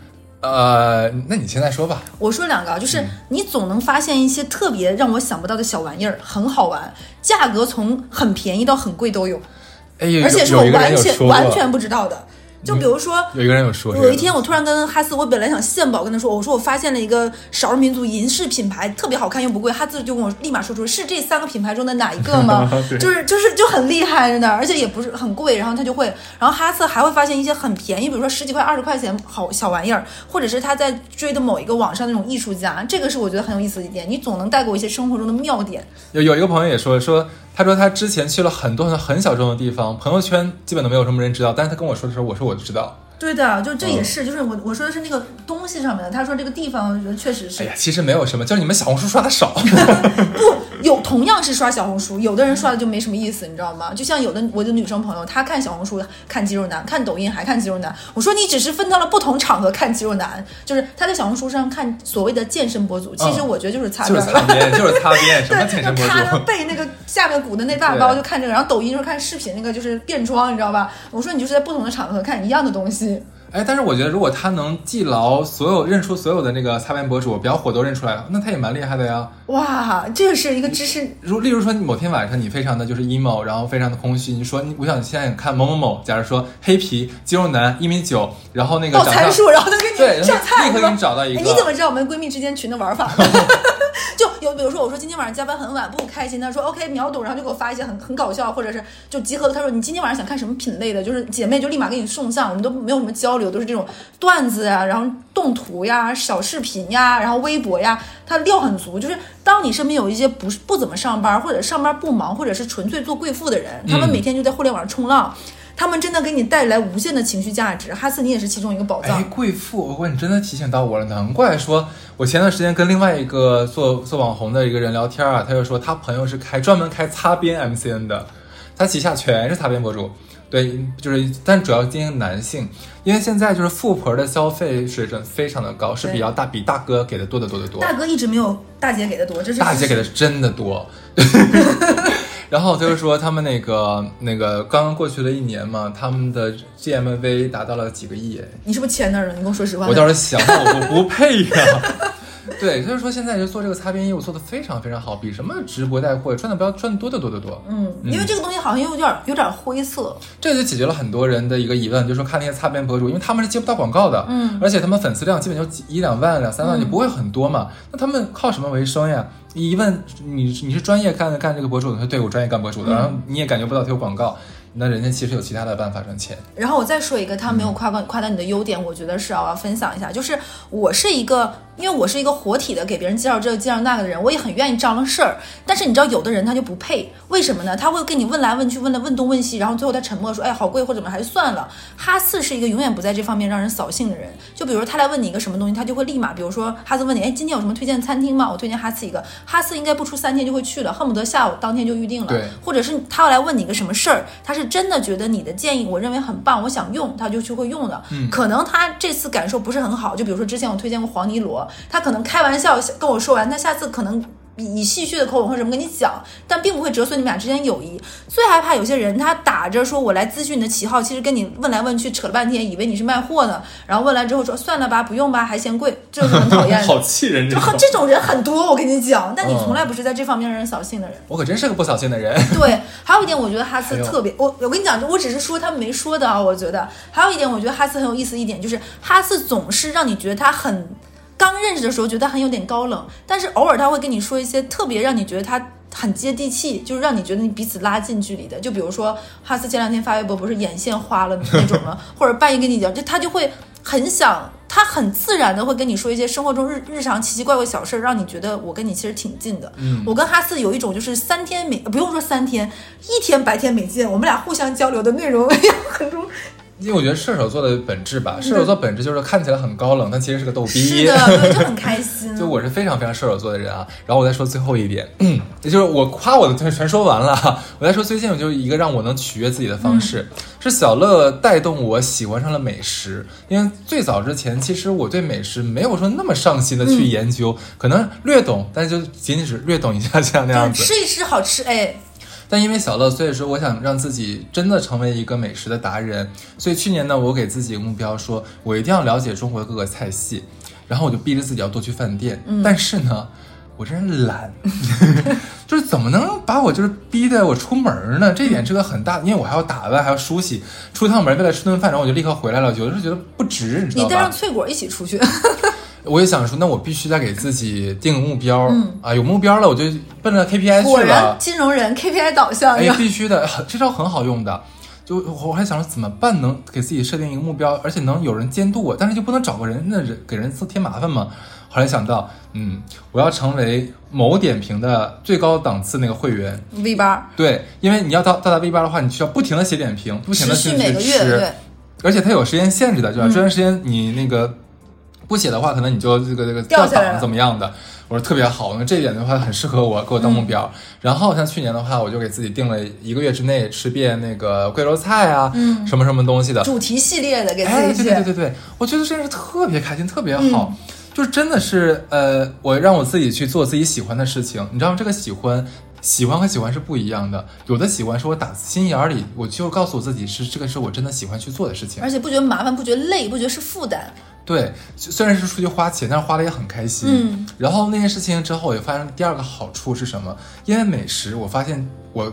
呃，那你现在说吧。我说两个，就是你总能发现一些特别让我想不到的小玩意儿，很好玩，价格从很便宜到很贵都有。哎，而且是我完全完全不知道的。就比如说，有一个人有说，有一天我突然跟哈斯，我本来想献宝跟他说，我说我发现了一个少数民族银饰品牌，特别好看又不贵。哈斯就跟我立马说出是这三个品牌中的哪一个吗？就是就是就很厉害着呢，而且也不是很贵。然后他就会，然后哈斯还会发现一些很便宜，比如说十几块、二十块钱好小玩意儿，或者是他在追的某一个网上那种艺术家，这个是我觉得很有意思的一点。你总能带给我一些生活中的妙点。有有一个朋友也说说。他说他之前去了很多很很小众的地方，朋友圈基本都没有什么人知道。但是他跟我说的时候，我说我知道。对的，就这也嗯是，就是我我说的是那个东西上面的，他说这个地方，我觉得确实是哎呀，其实没有什么，就是你们小红书刷的少。不有同样是刷小红书，有的人刷的就没什么意思，你知道吗？就像有的我的女生朋友，她看小红书看肌肉男，看抖音还看肌肉男。我说你只是分到了不同场合看肌肉男，就是她在小红书上看所谓的健身博主，其实嗯我觉得就是擦边儿了。是擦边，就是擦边，什么健对，身博主？背那个下面鼓的那大包就看这个，然后抖音就是看视频那个就是变装，你知道吧？我说你就是在不同的场合看一样的东西，哎，但是我觉得如果他能记牢所有认出所有的那个擦边博主，比较火都认出来了，那他也蛮厉害的呀。哇，这个是一个知识如例如说，某天晚上你非常的就是 emo，然后非常的空虚，你说你我想现在看某某某，假如说黑皮肌肉男一米九，然后那个长相报参数，然后他给对，你上菜，立刻给你找到一个。哎，你怎么知道我们闺蜜之间群的玩法？就有比如说，我说今天晚上加班很晚，不开心。他说 OK 秒懂，然后就给我发一些很很搞笑，或者是就集合了。他说你今天晚上想看什么品类的？就是姐妹就立马给你送上，我们都没有什么交流，都是这种段子呀，然后动图呀、小视频呀，然后微博呀，他料很足。就是当你身边有一些不是不怎么上班，或者上班不忙，或者是纯粹做贵妇的人，他们嗯每天就在互联网上冲浪。他们真的给你带来无限的情绪价值，哈斯你也是其中一个宝藏。哎，贵妇，我你真的提醒到我了，难怪说，我前段时间跟另外一个做做网红的一个人聊天啊，他就说他朋友是开专门开擦边 MCN 的，他旗下全是擦边博主。对，就是，但主要经营男性，因为现在就是富婆的消费水准非常的高，是比较大，比大哥给的多得多得多。大哥一直没有大姐给的多，这是大姐给的是真的多。然后他就说他们那个那个刚刚过去了一年嘛，他们的 GMV 达到了几个亿哎，你是不是签那儿了？你跟我说实话。我倒是想我我不配呀。对，所以说现在就做这个擦边业务做的非常非常好，比什么直播带货赚的不要赚的多得多得多。嗯，因为这个东西好像有点有点灰色。这就解决了很多人的一个疑问，就是说看那些擦边博主，因为他们是接不到广告的，嗯，而且他们粉丝量基本就几一两万、两三万，也不会很多嘛。那他们靠什么为生呀？一问你你是专业干干这个博主的，他说对我专业干博主的，然后你也感觉不到他有广告，那人家其实有其他的办法赚钱。然后我再说一个他没有夸夸夸到你的优点，我觉得是啊，我要分享一下，就是我是一个，因为我是一个活体的给别人介绍这个介绍那个的人，我也很愿意张罗事儿。但是你知道，有的人他就不配，为什么呢？他会跟你问来问去，问来问东问西，然后最后他沉默说，哎，好贵或者怎么，还是算了。哈四是一个永远不在这方面让人扫兴的人。就比如他来问你一个什么东西，他就会立马，比如说哈次问你，哎，今天有什么推荐餐厅吗？我推荐哈四一个，哈四应该不出三天就会去了，恨不得下午当天就预定了。对或者是他要来问你一个什么事儿，他是真的觉得你的建议我认为很棒，我想用，他就去会用的。嗯可能他这次感受不是很好，就比如说之前我推荐过黄泥螺，他可能开玩笑跟我说完，他下次可能。以戏谑的口吻或者什么跟你讲，但并不会折损你们俩之间友谊。最害怕有些人他打着说我来咨询你的旗号，其实跟你问来问去扯了半天，以为你是卖货的，然后问来之后说算了吧，不用吧，还嫌贵，这是很讨厌的。好气人，这就很种。这种人很多，我跟你讲，但你嗯从来不是在这方面让人扫兴的人。我可真是个不扫兴的人。对，还有一点，我觉得哈斯特别，我我跟你讲，我只是说他们没说的啊。我觉得还有一点，我觉得哈斯很有意思一点，就是哈斯总是让你觉得他很刚认识的时候觉得他很有点高冷，但是偶尔他会跟你说一些特别让你觉得他。很接地气，就是让你觉得你彼此拉近距离的。就比如说哈斯前两天发微博，不是眼线花了那种吗？或者半夜跟你讲，就他就会很想，他很自然的会跟你说一些生活中日日常奇奇怪怪小事儿，让你觉得我跟你其实挺近的。嗯我跟哈斯有一种就是三天没不用说三天，一天白天没见，我们俩互相交流的内容 很中。因为我觉得射手座的本质吧，射手座本质就是看起来很高冷，但其实是个逗逼。是的，就很开心。就我是非常非常射手座的人啊，然后我再说最后一点，嗯，也就是我夸我的全全说完了哈，我再说最近我就一个让我能取悦自己的方式，是小乐带动我喜欢上了美食。因为最早之前，其实我对美食没有说那么上心的去研究，可能略懂，但是就仅仅是略懂一下这样那样子。就是吃一吃好吃，哎，但因为小乐，所以说我想让自己真的成为一个美食的达人。所以去年呢，我给自己一个目标说，我一定要了解中国的各个菜系，然后我就逼着自己要多去饭店。但是呢，我这人懒，就是怎么能把我就是逼得我出门呢？这一点是个很大，因为我还要打扮，还要梳洗，出趟门为了吃顿饭，然后我就立刻回来了，有的时候觉得不值，你知道你带上吧？翠果一起出去，我也想说，那我必须得给自己定个目标、啊，有目标了，我就奔着 KPI 果去了然。金融人 KPI 导向，哎，必须的，这招很好用的。就我还想说怎么办能给自己设定一个目标，而且能有人监督我，但是就不能找个人，那人给人添麻烦嘛。后来想到，嗯，我要成为某点评的最高档次那个会员。V 八对，因为你要到到达 V 八的话，你需要不停的写点评，不停的去持续每个去吃月对。而且它有时间限制的，对吧？嗯这段时间你那个不写的话，可能你就这个这个掉档怎么样的。我说特别好，那这一点的话很适合我，给我当目标。嗯然后像去年的话，我就给自己定了一个月之内吃遍那个贵州菜啊，嗯什么什么东西的。主题系列的给哎，自己写，对对对对对，我觉得真是特别开心，特别好，嗯就是真的是呃，我让我自己去做自己喜欢的事情，你知道吗？这个喜欢。喜欢和喜欢是不一样的，有的喜欢是我打心眼儿里，我就告诉我自己是这个是我真的喜欢去做的事情。而且不觉得麻烦，不觉得累，不觉得是负担。对，虽然是出去花钱，但是花的也很开心。嗯，然后那件事情之后，我也发现第二个好处是什么？因为美食，我发现我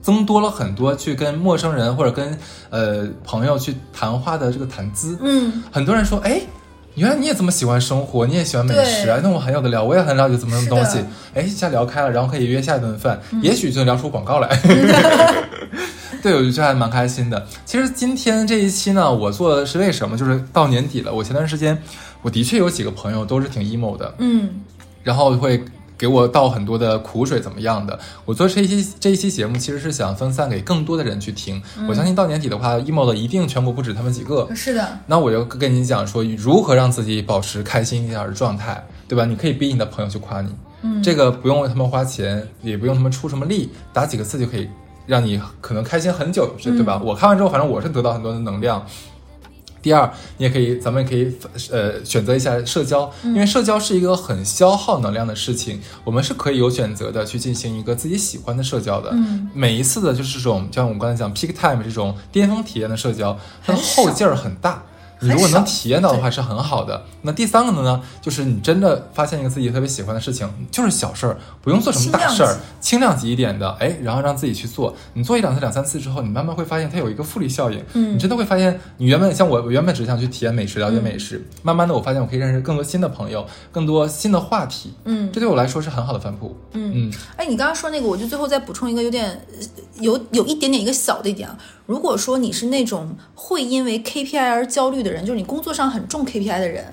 增多了很多去跟陌生人或者跟呃朋友去谈话的这个谈资。嗯，很多人说，哎。原来你也这么喜欢生活，你也喜欢美食啊？那我很有的聊，我也很了解怎么什么东西。哎，一下聊开了，然后可以约下一顿饭，也许就能聊出广告来。对，我就觉得还蛮开心的。其实今天这一期呢，我做的是为什么？就是到年底了，我前段时间我的确有几个朋友都是挺 emo 的，嗯，然后会给我倒很多的苦水，怎么样的？我做这一期这一期节目，其实是想分散给更多的人去听。我相信到年底的话，emo 的一定全国不止他们几个。是的，那我就跟你讲说，如何让自己保持开心一点的状态，对吧？你可以逼你的朋友去夸你，嗯这个不用为他们花钱，也不用他们出什么力，打几个字就可以让你可能开心很久，是对吧？我看完之后，反正我是得到很多的能量。第二，你也可以，咱们也可以呃选择一下社交，因为社交是一个很消耗能量的事情，我们是可以有选择的去进行一个自己喜欢的社交的。嗯，每一次的就是这种，像我们刚才讲 peak time 这种巅峰体验的社交，它的后劲儿很大。你如果能体验到的话是很好的。那第三个呢，就是你真的发现一个自己特别喜欢的事情，就是小事儿，不用做什么大事儿，轻量级一点的，哎，然后让自己去做。你做一两次、两三次之后，你慢慢会发现它有一个复利效应。嗯你真的会发现，你原本像我，我原本只想去体验美食、了解美食，慢慢的我发现我可以认识更多新的朋友，更多新的话题。嗯这对我来说是很好的反哺。嗯嗯哎，你刚刚说那个，我就最后再补充一个有点呃有有一点点一个小的一点啊。如果说你是那种会因为 KPI 而焦虑的人，就是你工作上很重 KPI 的人，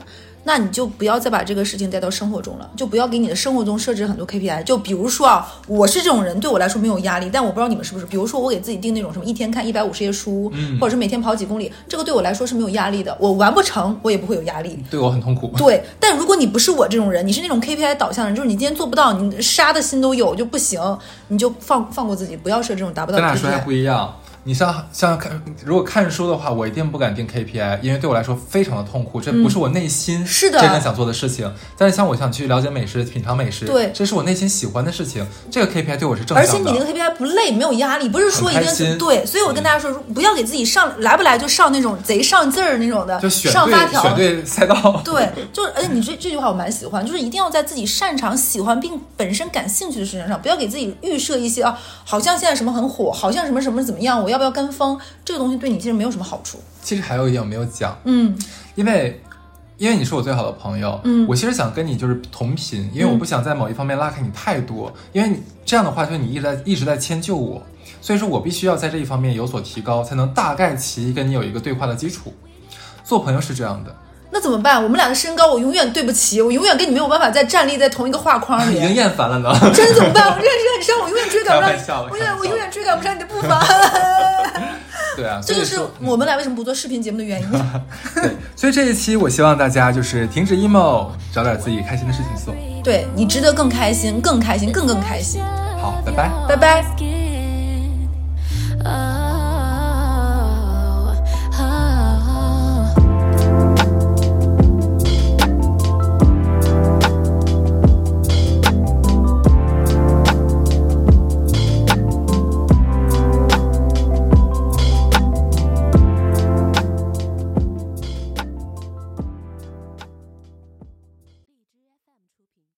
那你就不要再把这个事情带到生活中了，就不要给你的生活中设置很多 KPI。就比如说啊，我是这种人，对我来说没有压力，但我不知道你们是不是。比如说我给自己定那种什么一天看一百五十页书，嗯或者是每天跑几公里，这个对我来说是没有压力的。我完不成，我也不会有压力。对我很痛苦。对，但如果你不是我这种人，你是那种 KPI 导向的人，就是你今天做不到，你杀的心都有就不行，你就放放过自己，不要设这种达不到的咱俩说还 KPI。不一样。你像像看，如果看书的话，我一定不敢定 KPI，因为对我来说非常的痛苦，这不是我内心嗯是的真正想做的事情。但是像我想去了解美食、品尝美食，对这是我内心喜欢的事情，这个 KPI 对我是正向的。而且你那个 KPI 不累，没有压力，不是说一定对，所以我跟大家说，不要给自己上来不来就上那种贼上劲儿那种的，就选上发条，对选对赛道，对，就是，而且你这这句话我蛮喜欢，就是一定要在自己擅长、喜欢并本身感兴趣的事情上，不要给自己预设一些啊，好像现在什么很火，好像什么什么怎么样，我要不要跟风？这个东西对你其实没有什么好处。其实还有一点我没有讲，嗯因为因为你是我最好的朋友，嗯我其实想跟你就是同频，因为我不想在某一方面拉开你太多，因为你这样的话，就是你一直在一直在迁就我，所以说我必须要在这一方面有所提高，才能大概其跟你有一个对话的基础。做朋友是这样的，那怎么办？我们俩的身高，我永远对不齐，我永远跟你没有办法再站立在同一个画框里。已经厌烦了呢。真怎么办？我认识很深，我永远追赶不上，我我永远追赶不上你的步伐。对啊，这就是我们俩为什么不做视频节目的原因。对，所以这一期我希望大家就是停止 emo，找点自己开心的事情做。对你值得更开心，更开心，更更开心。好，拜拜。拜拜。